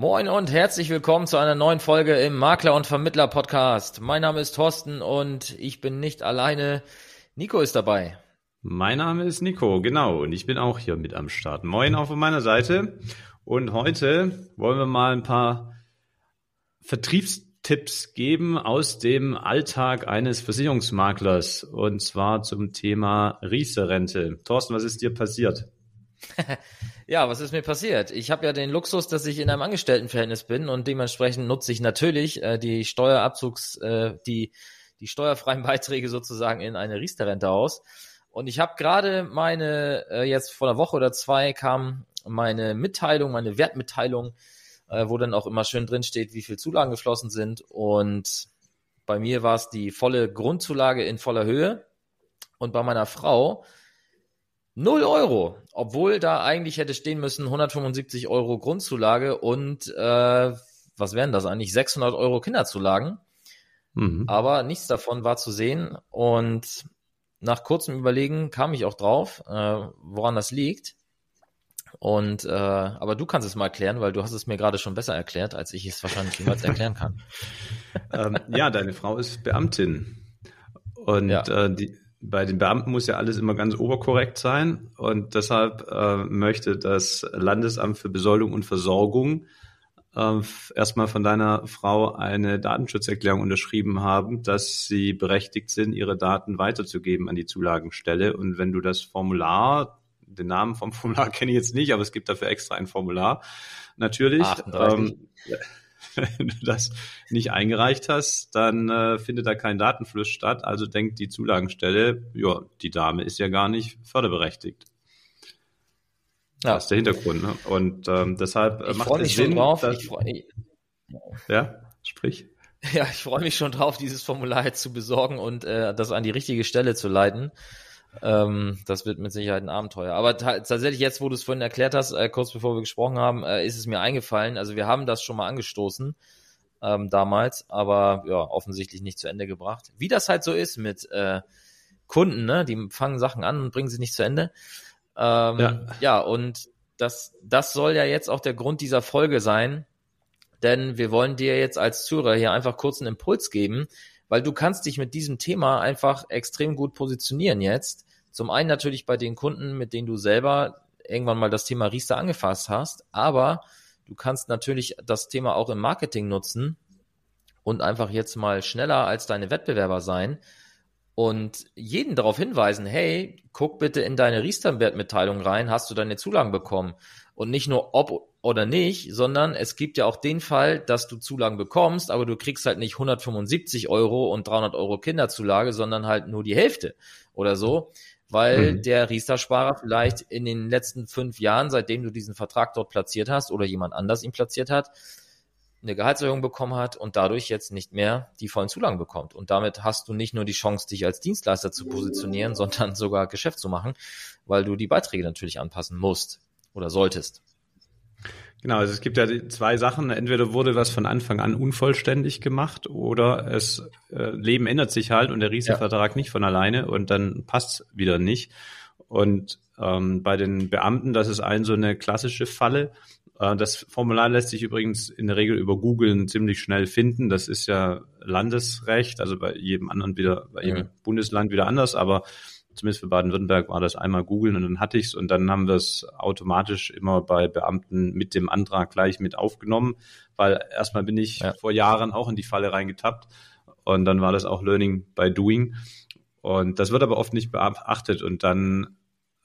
Moin und herzlich willkommen zu einer neuen Folge im Makler und Vermittler Podcast. Mein Name ist Thorsten und ich bin nicht alleine. Nico ist dabei. Mein Name ist Nico, genau, und ich bin auch hier mit am Start. Moin auch von meiner Seite. Und heute wollen wir mal ein paar Vertriebstipps geben aus dem Alltag eines Versicherungsmaklers und zwar zum Thema Riester-Rente. Thorsten, was ist dir passiert? ja, was ist mir passiert? Ich habe ja den Luxus, dass ich in einem Angestelltenverhältnis bin und dementsprechend nutze ich natürlich äh, die Steuerabzugs, äh, die die steuerfreien Beiträge sozusagen in eine Riester-Rente aus. Und ich habe gerade meine, äh, jetzt vor einer Woche oder zwei kam meine Mitteilung, meine Wertmitteilung, äh, wo dann auch immer schön drin steht, wie viel Zulagen geflossen sind. Und bei mir war es die volle Grundzulage in voller Höhe. Und bei meiner Frau 0 Euro, obwohl da eigentlich hätte stehen müssen 175 Euro Grundzulage und äh, was wären das eigentlich? 600 Euro Kinderzulagen. Mhm. Aber nichts davon war zu sehen und nach kurzem Überlegen kam ich auch drauf, äh, woran das liegt. Und äh, aber du kannst es mal erklären, weil du hast es mir gerade schon besser erklärt, als ich es wahrscheinlich jemals erklären kann. ähm, ja, deine Frau ist Beamtin und ja. äh, die, bei den Beamten muss ja alles immer ganz oberkorrekt sein und deshalb äh, möchte das Landesamt für Besoldung und Versorgung äh, erstmal von deiner Frau eine Datenschutzerklärung unterschrieben haben, dass sie berechtigt sind, ihre Daten weiterzugeben an die Zulagenstelle. Und wenn du das Formular den Namen vom Formular kenne ich jetzt nicht, aber es gibt dafür extra ein Formular. Natürlich. Ähm, wenn du das nicht eingereicht hast, dann äh, findet da kein Datenfluss statt. Also denkt die Zulagenstelle, ja, die Dame ist ja gar nicht förderberechtigt. Ja. Das ist der Hintergrund. Ne? Und ähm, deshalb äh, ich macht es Sinn, drauf. Dass, freu, ja, sprich. Ja, ich freue mich schon drauf, dieses Formular jetzt zu besorgen und äh, das an die richtige Stelle zu leiten. Ähm, das wird mit Sicherheit ein Abenteuer. Aber tatsächlich jetzt, wo du es vorhin erklärt hast, äh, kurz bevor wir gesprochen haben, äh, ist es mir eingefallen. Also wir haben das schon mal angestoßen ähm, damals, aber ja, offensichtlich nicht zu Ende gebracht. Wie das halt so ist mit äh, Kunden, ne? Die fangen Sachen an und bringen sie nicht zu Ende. Ähm, ja. ja, und das, das soll ja jetzt auch der Grund dieser Folge sein, denn wir wollen dir jetzt als Zuhörer hier einfach kurz einen Impuls geben, weil du kannst dich mit diesem Thema einfach extrem gut positionieren jetzt. Zum einen natürlich bei den Kunden, mit denen du selber irgendwann mal das Thema Riester angefasst hast, aber du kannst natürlich das Thema auch im Marketing nutzen und einfach jetzt mal schneller als deine Wettbewerber sein und jeden darauf hinweisen, hey, guck bitte in deine Riester-Wertmitteilung rein, hast du deine Zulagen bekommen? Und nicht nur ob oder nicht, sondern es gibt ja auch den Fall, dass du Zulagen bekommst, aber du kriegst halt nicht 175 Euro und 300 Euro Kinderzulage, sondern halt nur die Hälfte oder so, weil mhm. der Riester-Sparer vielleicht in den letzten fünf Jahren, seitdem du diesen Vertrag dort platziert hast oder jemand anders ihn platziert hat, eine Gehaltserhöhung bekommen hat und dadurch jetzt nicht mehr die vollen Zulagen bekommt. Und damit hast du nicht nur die Chance, dich als Dienstleister zu positionieren, sondern sogar Geschäft zu machen, weil du die Beiträge natürlich anpassen musst oder solltest. Genau, also es gibt ja zwei Sachen. Entweder wurde was von Anfang an unvollständig gemacht oder es äh, Leben ändert sich halt und der Riesenvertrag ja. nicht von alleine und dann passt wieder nicht. Und ähm, bei den Beamten, das ist ein so eine klassische Falle. Äh, das Formular lässt sich übrigens in der Regel über Googlen ziemlich schnell finden. Das ist ja Landesrecht, also bei jedem anderen wieder, bei jedem ja. Bundesland wieder anders, aber zumindest für Baden-Württemberg war das einmal googeln und dann hatte ich's und dann haben wir es automatisch immer bei Beamten mit dem Antrag gleich mit aufgenommen, weil erstmal bin ich ja. vor Jahren auch in die Falle reingetappt und dann war das auch Learning by Doing und das wird aber oft nicht beachtet und dann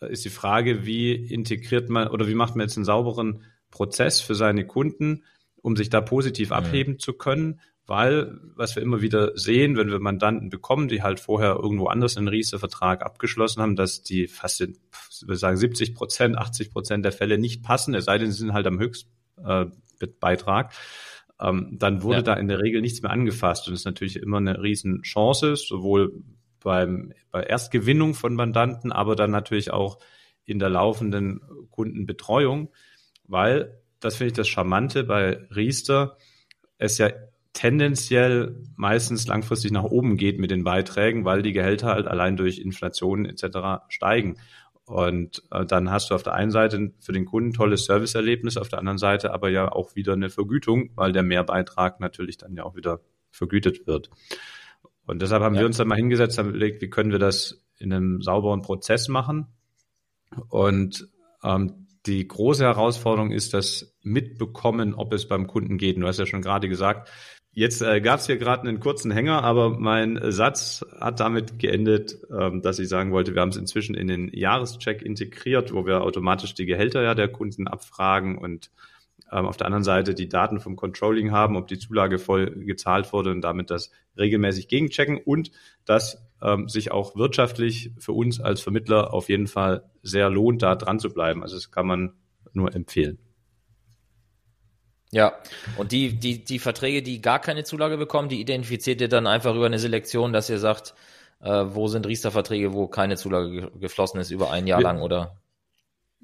ist die Frage, wie integriert man oder wie macht man jetzt einen sauberen Prozess für seine Kunden, um sich da positiv abheben zu können weil, was wir immer wieder sehen, wenn wir Mandanten bekommen, die halt vorher irgendwo anders einen Riester-Vertrag abgeschlossen haben, dass die fast in, wir sagen 70 Prozent, 80 Prozent der Fälle nicht passen, es sei denn, sie sind halt am Höchstbeitrag. Äh, ähm, dann wurde ja. da in der Regel nichts mehr angefasst und das ist natürlich immer eine Riesenchance, sowohl beim, bei Erstgewinnung von Mandanten, aber dann natürlich auch in der laufenden Kundenbetreuung, weil, das finde ich das Charmante bei Riester, es ja tendenziell meistens langfristig nach oben geht mit den Beiträgen, weil die Gehälter halt allein durch Inflation etc. steigen. Und äh, dann hast du auf der einen Seite für den Kunden tolles Serviceerlebnis, auf der anderen Seite aber ja auch wieder eine Vergütung, weil der Mehrbeitrag natürlich dann ja auch wieder vergütet wird. Und deshalb haben ja. wir uns dann mal hingesetzt, haben überlegt, wie können wir das in einem sauberen Prozess machen. Und ähm, die große Herausforderung ist das Mitbekommen, ob es beim Kunden geht. Du hast ja schon gerade gesagt, Jetzt äh, gab es hier gerade einen kurzen Hänger, aber mein Satz hat damit geendet, ähm, dass ich sagen wollte, wir haben es inzwischen in den Jahrescheck integriert, wo wir automatisch die Gehälter ja der Kunden abfragen und auf der anderen Seite die Daten vom Controlling haben, ob die Zulage voll gezahlt wurde und damit das regelmäßig gegenchecken und dass ähm, sich auch wirtschaftlich für uns als Vermittler auf jeden Fall sehr lohnt, da dran zu bleiben. Also das kann man nur empfehlen. Ja, und die, die, die Verträge, die gar keine Zulage bekommen, die identifiziert ihr dann einfach über eine Selektion, dass ihr sagt, äh, wo sind Riester-Verträge, wo keine Zulage ge geflossen ist über ein Jahr lang, oder?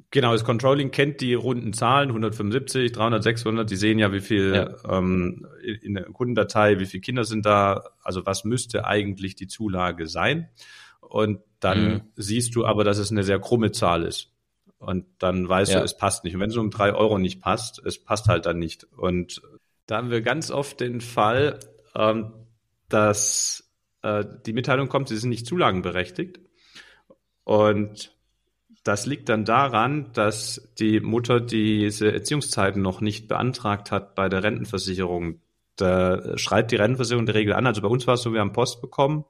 Genau, das Controlling kennt die runden Zahlen, 175, 300, 600, die sehen ja, wie viel ja. Ähm, in der Kundendatei, wie viele Kinder sind da, also was müsste eigentlich die Zulage sein. Und dann mhm. siehst du aber, dass es eine sehr krumme Zahl ist. Und dann weißt ja. du, es passt nicht. Und wenn es um drei Euro nicht passt, es passt halt dann nicht. Und da haben wir ganz oft den Fall, ähm, dass äh, die Mitteilung kommt, sie sind nicht zulagenberechtigt. Und das liegt dann daran, dass die Mutter diese Erziehungszeiten noch nicht beantragt hat bei der Rentenversicherung. Da schreibt die Rentenversicherung die Regel an. Also bei uns war es so, wir haben Post bekommen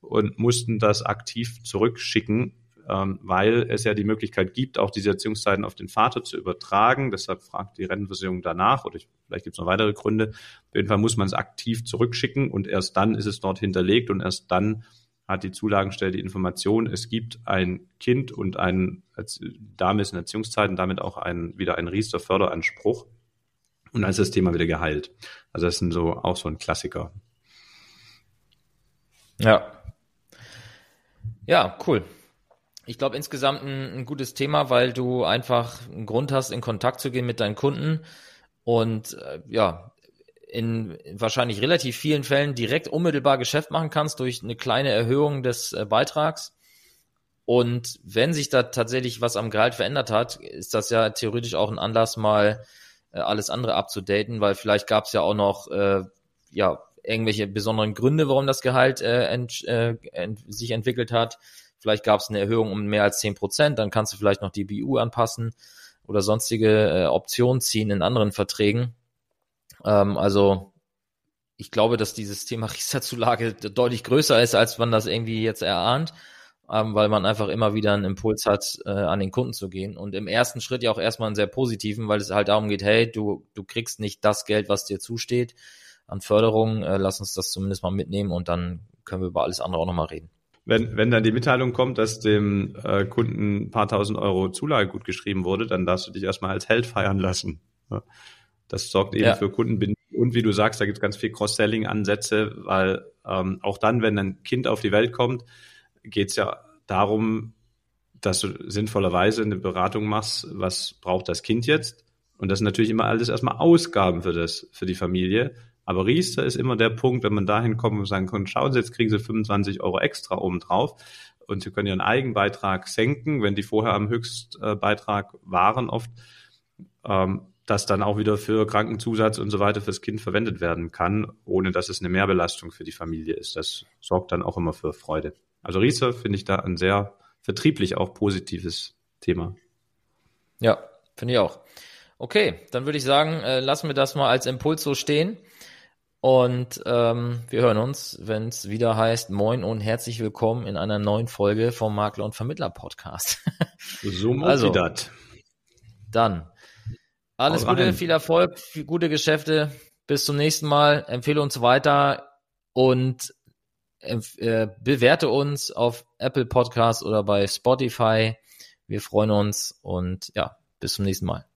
und mussten das aktiv zurückschicken ähm, weil es ja die Möglichkeit gibt, auch diese Erziehungszeiten auf den Vater zu übertragen. Deshalb fragt die Rentenversicherung danach oder ich, vielleicht gibt es noch weitere Gründe. Auf jeden Fall muss man es aktiv zurückschicken und erst dann ist es dort hinterlegt und erst dann hat die Zulagenstelle die Information, es gibt ein Kind und ein Dame ist in Erziehungszeiten, damit auch ein, wieder ein Riester-Förderanspruch. Und dann ist das Thema wieder geheilt. Also das sind so auch so ein Klassiker. Ja. Ja, cool. Ich glaube insgesamt ein, ein, gutes Thema, weil du einfach einen Grund hast, in Kontakt zu gehen mit deinen Kunden und äh, ja, in wahrscheinlich relativ vielen Fällen direkt unmittelbar Geschäft machen kannst durch eine kleine Erhöhung des äh, Beitrags. Und wenn sich da tatsächlich was am Gehalt verändert hat, ist das ja theoretisch auch ein Anlass, mal äh, alles andere abzudaten, weil vielleicht gab es ja auch noch äh, ja irgendwelche besonderen Gründe, warum das Gehalt äh, ent, äh, ent, sich entwickelt hat Vielleicht gab es eine Erhöhung um mehr als zehn Prozent, dann kannst du vielleicht noch die BU anpassen oder sonstige äh, Optionen ziehen in anderen Verträgen. Ähm, also ich glaube, dass dieses Thema Riester-Zulage deutlich größer ist, als man das irgendwie jetzt erahnt, ähm, weil man einfach immer wieder einen Impuls hat, äh, an den Kunden zu gehen. Und im ersten Schritt ja auch erstmal einen sehr positiven, weil es halt darum geht, hey, du, du kriegst nicht das Geld, was dir zusteht an Förderung, äh, lass uns das zumindest mal mitnehmen und dann können wir über alles andere auch nochmal reden wenn, wenn dann die Mitteilung kommt, dass dem äh, Kunden ein paar tausend Euro Zulage gut geschrieben wurde, dann darfst du dich erstmal als Held feiern lassen. Ja. Das sorgt eben ja. für Kundenbindung. Und wie du sagst, da gibt es ganz viel Cross-Selling-Ansätze, weil ähm, auch dann, wenn ein Kind auf die Welt kommt, geht es ja darum, dass du sinnvollerweise eine Beratung machst, was braucht das Kind jetzt? Und das sind natürlich immer alles erstmal Ausgaben für das, für die Familie. Aber Riester ist immer der Punkt, wenn man dahin kommt und sagen kann, schauen Sie, jetzt kriegen Sie 25 Euro extra obendrauf und Sie können Ihren Eigenbeitrag senken, wenn die vorher am Höchstbeitrag waren oft, ähm, das dann auch wieder für Krankenzusatz und so weiter fürs Kind verwendet werden kann, ohne dass es eine Mehrbelastung für die Familie ist. Das sorgt dann auch immer für Freude. Also Riester finde ich da ein sehr vertrieblich auch positives Thema. Ja, finde ich auch. Okay, dann würde ich sagen, äh, lassen wir das mal als Impuls so stehen. Und ähm, wir hören uns, wenn es wieder heißt, moin und herzlich willkommen in einer neuen Folge vom Makler und Vermittler Podcast. so also, das. Dann alles Gute, rein. viel Erfolg, viel gute Geschäfte. Bis zum nächsten Mal. Empfehle uns weiter und äh, bewerte uns auf Apple Podcast oder bei Spotify. Wir freuen uns und ja, bis zum nächsten Mal.